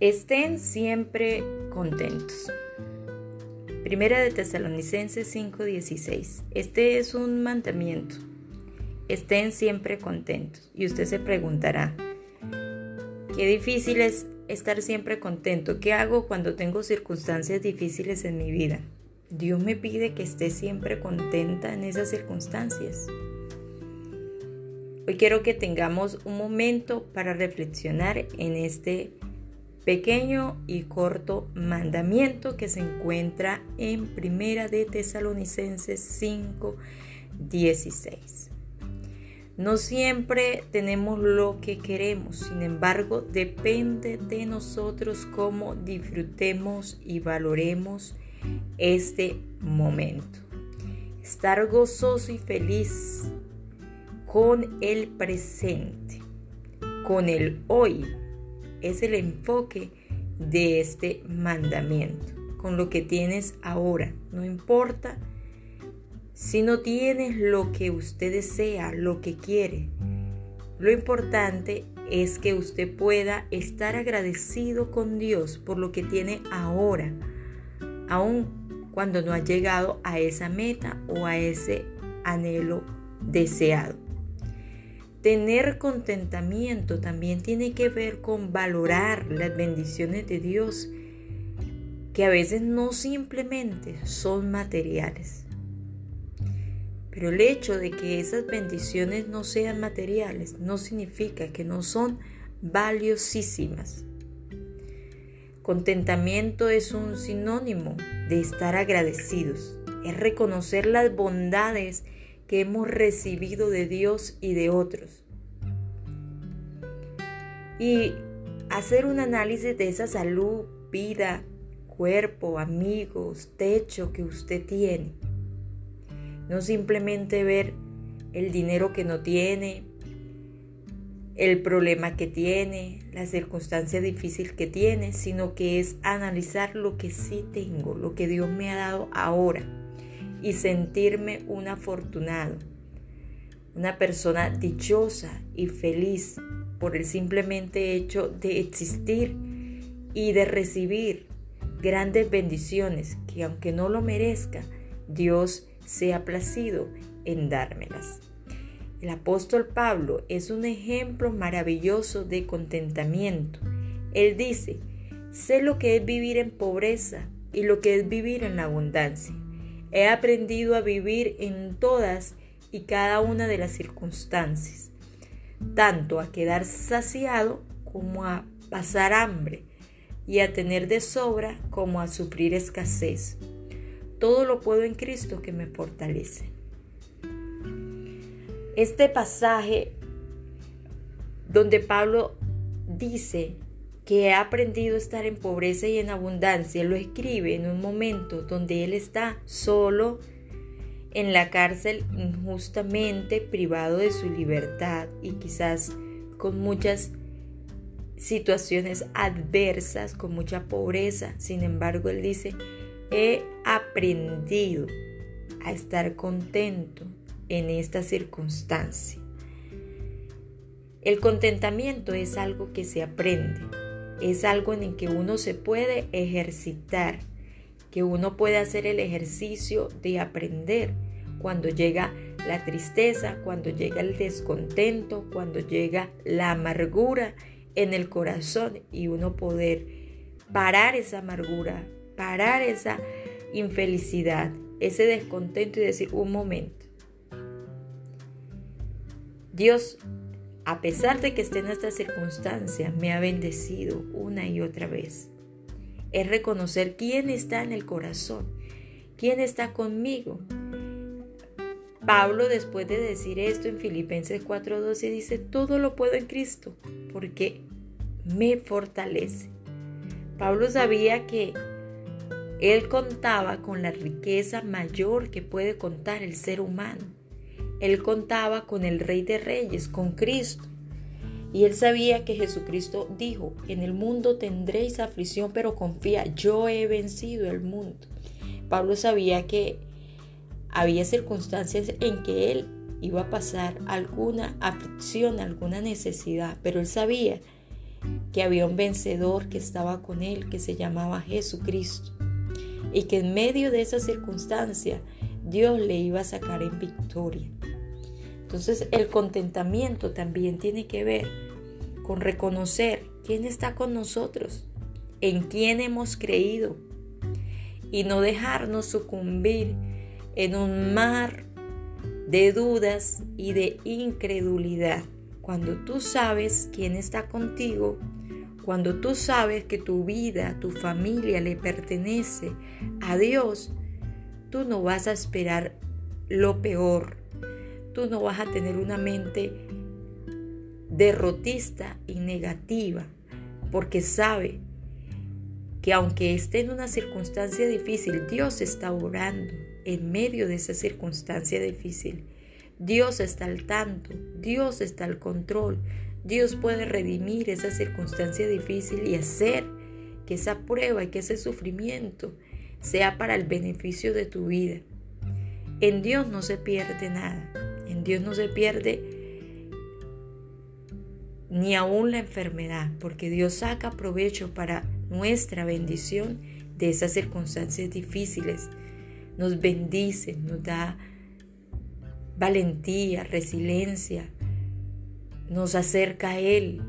Estén siempre contentos. Primera de Tesalonicenses 5:16. Este es un mandamiento. Estén siempre contentos. Y usted se preguntará, qué difícil es estar siempre contento. ¿Qué hago cuando tengo circunstancias difíciles en mi vida? Dios me pide que esté siempre contenta en esas circunstancias. Hoy quiero que tengamos un momento para reflexionar en este pequeño y corto mandamiento que se encuentra en Primera de Tesalonicenses 5, 16. No siempre tenemos lo que queremos, sin embargo, depende de nosotros cómo disfrutemos y valoremos este momento. Estar gozoso y feliz con el presente, con el hoy es el enfoque de este mandamiento, con lo que tienes ahora. No importa si no tienes lo que usted desea, lo que quiere. Lo importante es que usted pueda estar agradecido con Dios por lo que tiene ahora, aun cuando no ha llegado a esa meta o a ese anhelo deseado. Tener contentamiento también tiene que ver con valorar las bendiciones de Dios, que a veces no simplemente son materiales. Pero el hecho de que esas bendiciones no sean materiales no significa que no son valiosísimas. Contentamiento es un sinónimo de estar agradecidos, es reconocer las bondades que hemos recibido de Dios y de otros. Y hacer un análisis de esa salud, vida, cuerpo, amigos, techo que usted tiene. No simplemente ver el dinero que no tiene, el problema que tiene, la circunstancia difícil que tiene, sino que es analizar lo que sí tengo, lo que Dios me ha dado ahora y sentirme un afortunado, una persona dichosa y feliz por el simplemente hecho de existir y de recibir grandes bendiciones que aunque no lo merezca, Dios se ha placido en dármelas. El apóstol Pablo es un ejemplo maravilloso de contentamiento. Él dice, sé lo que es vivir en pobreza y lo que es vivir en abundancia. He aprendido a vivir en todas y cada una de las circunstancias, tanto a quedar saciado como a pasar hambre y a tener de sobra como a sufrir escasez. Todo lo puedo en Cristo que me fortalece. Este pasaje donde Pablo dice que ha aprendido a estar en pobreza y en abundancia, lo escribe en un momento donde él está solo en la cárcel injustamente privado de su libertad y quizás con muchas situaciones adversas, con mucha pobreza. Sin embargo, él dice, he aprendido a estar contento en esta circunstancia. El contentamiento es algo que se aprende, es algo en el que uno se puede ejercitar, que uno puede hacer el ejercicio de aprender cuando llega la tristeza, cuando llega el descontento, cuando llega la amargura en el corazón y uno poder parar esa amargura, parar esa infelicidad, ese descontento y decir un momento. Dios a pesar de que esté en estas circunstancias, me ha bendecido una y otra vez. Es reconocer quién está en el corazón, quién está conmigo. Pablo, después de decir esto en Filipenses 4:12, dice, todo lo puedo en Cristo, porque me fortalece. Pablo sabía que él contaba con la riqueza mayor que puede contar el ser humano él contaba con el Rey de Reyes, con Cristo. Y él sabía que Jesucristo dijo, en el mundo tendréis aflicción, pero confía, yo he vencido el mundo. Pablo sabía que había circunstancias en que él iba a pasar alguna aflicción, alguna necesidad, pero él sabía que había un vencedor que estaba con él, que se llamaba Jesucristo, y que en medio de esa circunstancia Dios le iba a sacar en victoria. Entonces el contentamiento también tiene que ver con reconocer quién está con nosotros, en quién hemos creído y no dejarnos sucumbir en un mar de dudas y de incredulidad. Cuando tú sabes quién está contigo, cuando tú sabes que tu vida, tu familia le pertenece a Dios, tú no vas a esperar lo peor. Tú no vas a tener una mente derrotista y negativa, porque sabe que aunque esté en una circunstancia difícil, Dios está orando en medio de esa circunstancia difícil. Dios está al tanto, Dios está al control, Dios puede redimir esa circunstancia difícil y hacer que esa prueba y que ese sufrimiento sea para el beneficio de tu vida. En Dios no se pierde nada, en Dios no se pierde ni aún la enfermedad, porque Dios saca provecho para nuestra bendición de esas circunstancias difíciles. Nos bendice, nos da valentía, resiliencia, nos acerca a Él.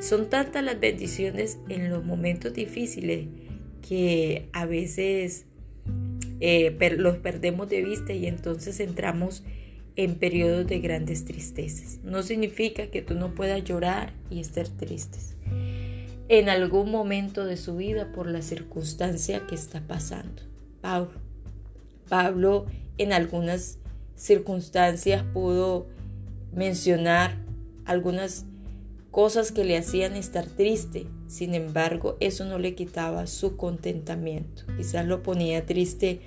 Son tantas las bendiciones en los momentos difíciles que a veces eh, los perdemos de vista y entonces entramos en periodos de grandes tristezas. No significa que tú no puedas llorar y estar tristes en algún momento de su vida por la circunstancia que está pasando. Pablo, Pablo en algunas circunstancias pudo mencionar algunas cosas que le hacían estar triste. Sin embargo, eso no le quitaba su contentamiento. Quizás lo ponía triste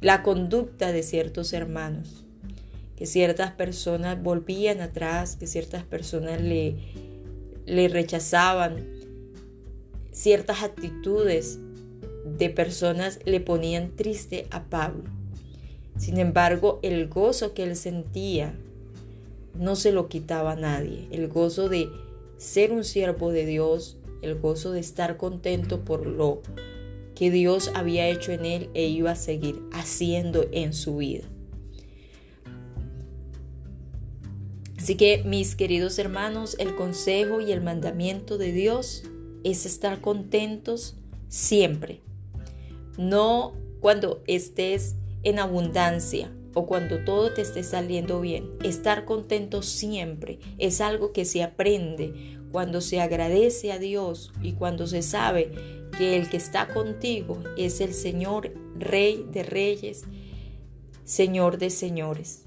la conducta de ciertos hermanos, que ciertas personas volvían atrás, que ciertas personas le, le rechazaban, ciertas actitudes de personas le ponían triste a Pablo. Sin embargo, el gozo que él sentía no se lo quitaba a nadie. El gozo de ser un siervo de Dios, el gozo de estar contento por lo que Dios había hecho en él e iba a seguir haciendo en su vida. Así que mis queridos hermanos, el consejo y el mandamiento de Dios es estar contentos siempre. No cuando estés en abundancia o cuando todo te esté saliendo bien. Estar contento siempre es algo que se aprende cuando se agradece a Dios y cuando se sabe que el que está contigo es el Señor, Rey de Reyes, Señor de Señores.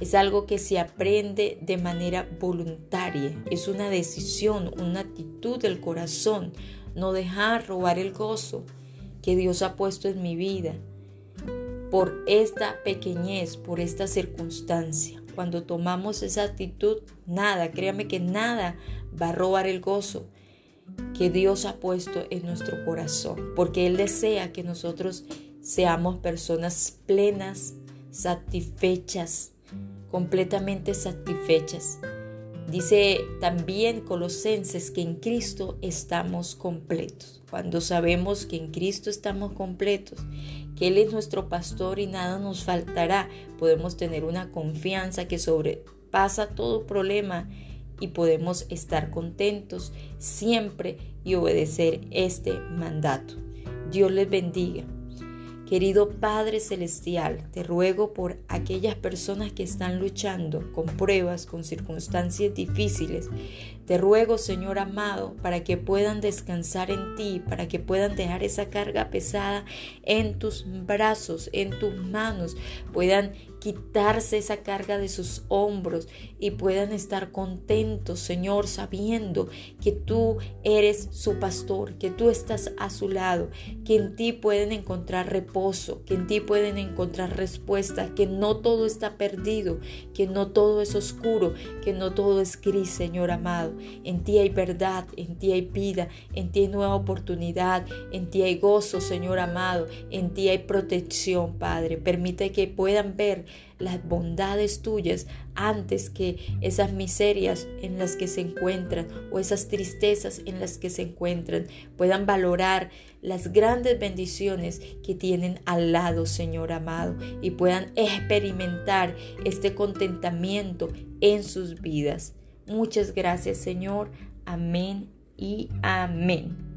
Es algo que se aprende de manera voluntaria, es una decisión, una actitud del corazón, no dejar robar el gozo que Dios ha puesto en mi vida por esta pequeñez, por esta circunstancia. Cuando tomamos esa actitud, nada, créame que nada va a robar el gozo que Dios ha puesto en nuestro corazón, porque Él desea que nosotros seamos personas plenas, satisfechas, completamente satisfechas. Dice también Colosenses que en Cristo estamos completos. Cuando sabemos que en Cristo estamos completos, Él es nuestro pastor y nada nos faltará, podemos tener una confianza que sobrepasa todo problema y podemos estar contentos siempre y obedecer este mandato. Dios les bendiga. Querido Padre Celestial, te ruego por aquellas personas que están luchando con pruebas, con circunstancias difíciles. Te ruego, Señor amado, para que puedan descansar en ti, para que puedan dejar esa carga pesada en tus brazos, en tus manos, puedan quitarse esa carga de sus hombros y puedan estar contentos, Señor, sabiendo que tú eres su pastor, que tú estás a su lado, que en ti pueden encontrar que en ti pueden encontrar respuesta, que no todo está perdido, que no todo es oscuro, que no todo es gris, Señor amado. En ti hay verdad, en ti hay vida, en ti hay nueva oportunidad, en ti hay gozo, Señor amado, en ti hay protección, Padre. Permite que puedan ver las bondades tuyas antes que esas miserias en las que se encuentran o esas tristezas en las que se encuentran. Puedan valorar las grandes bendiciones que tienen al lado, Señor amado, y puedan experimentar este contentamiento en sus vidas. Muchas gracias, Señor. Amén y amén.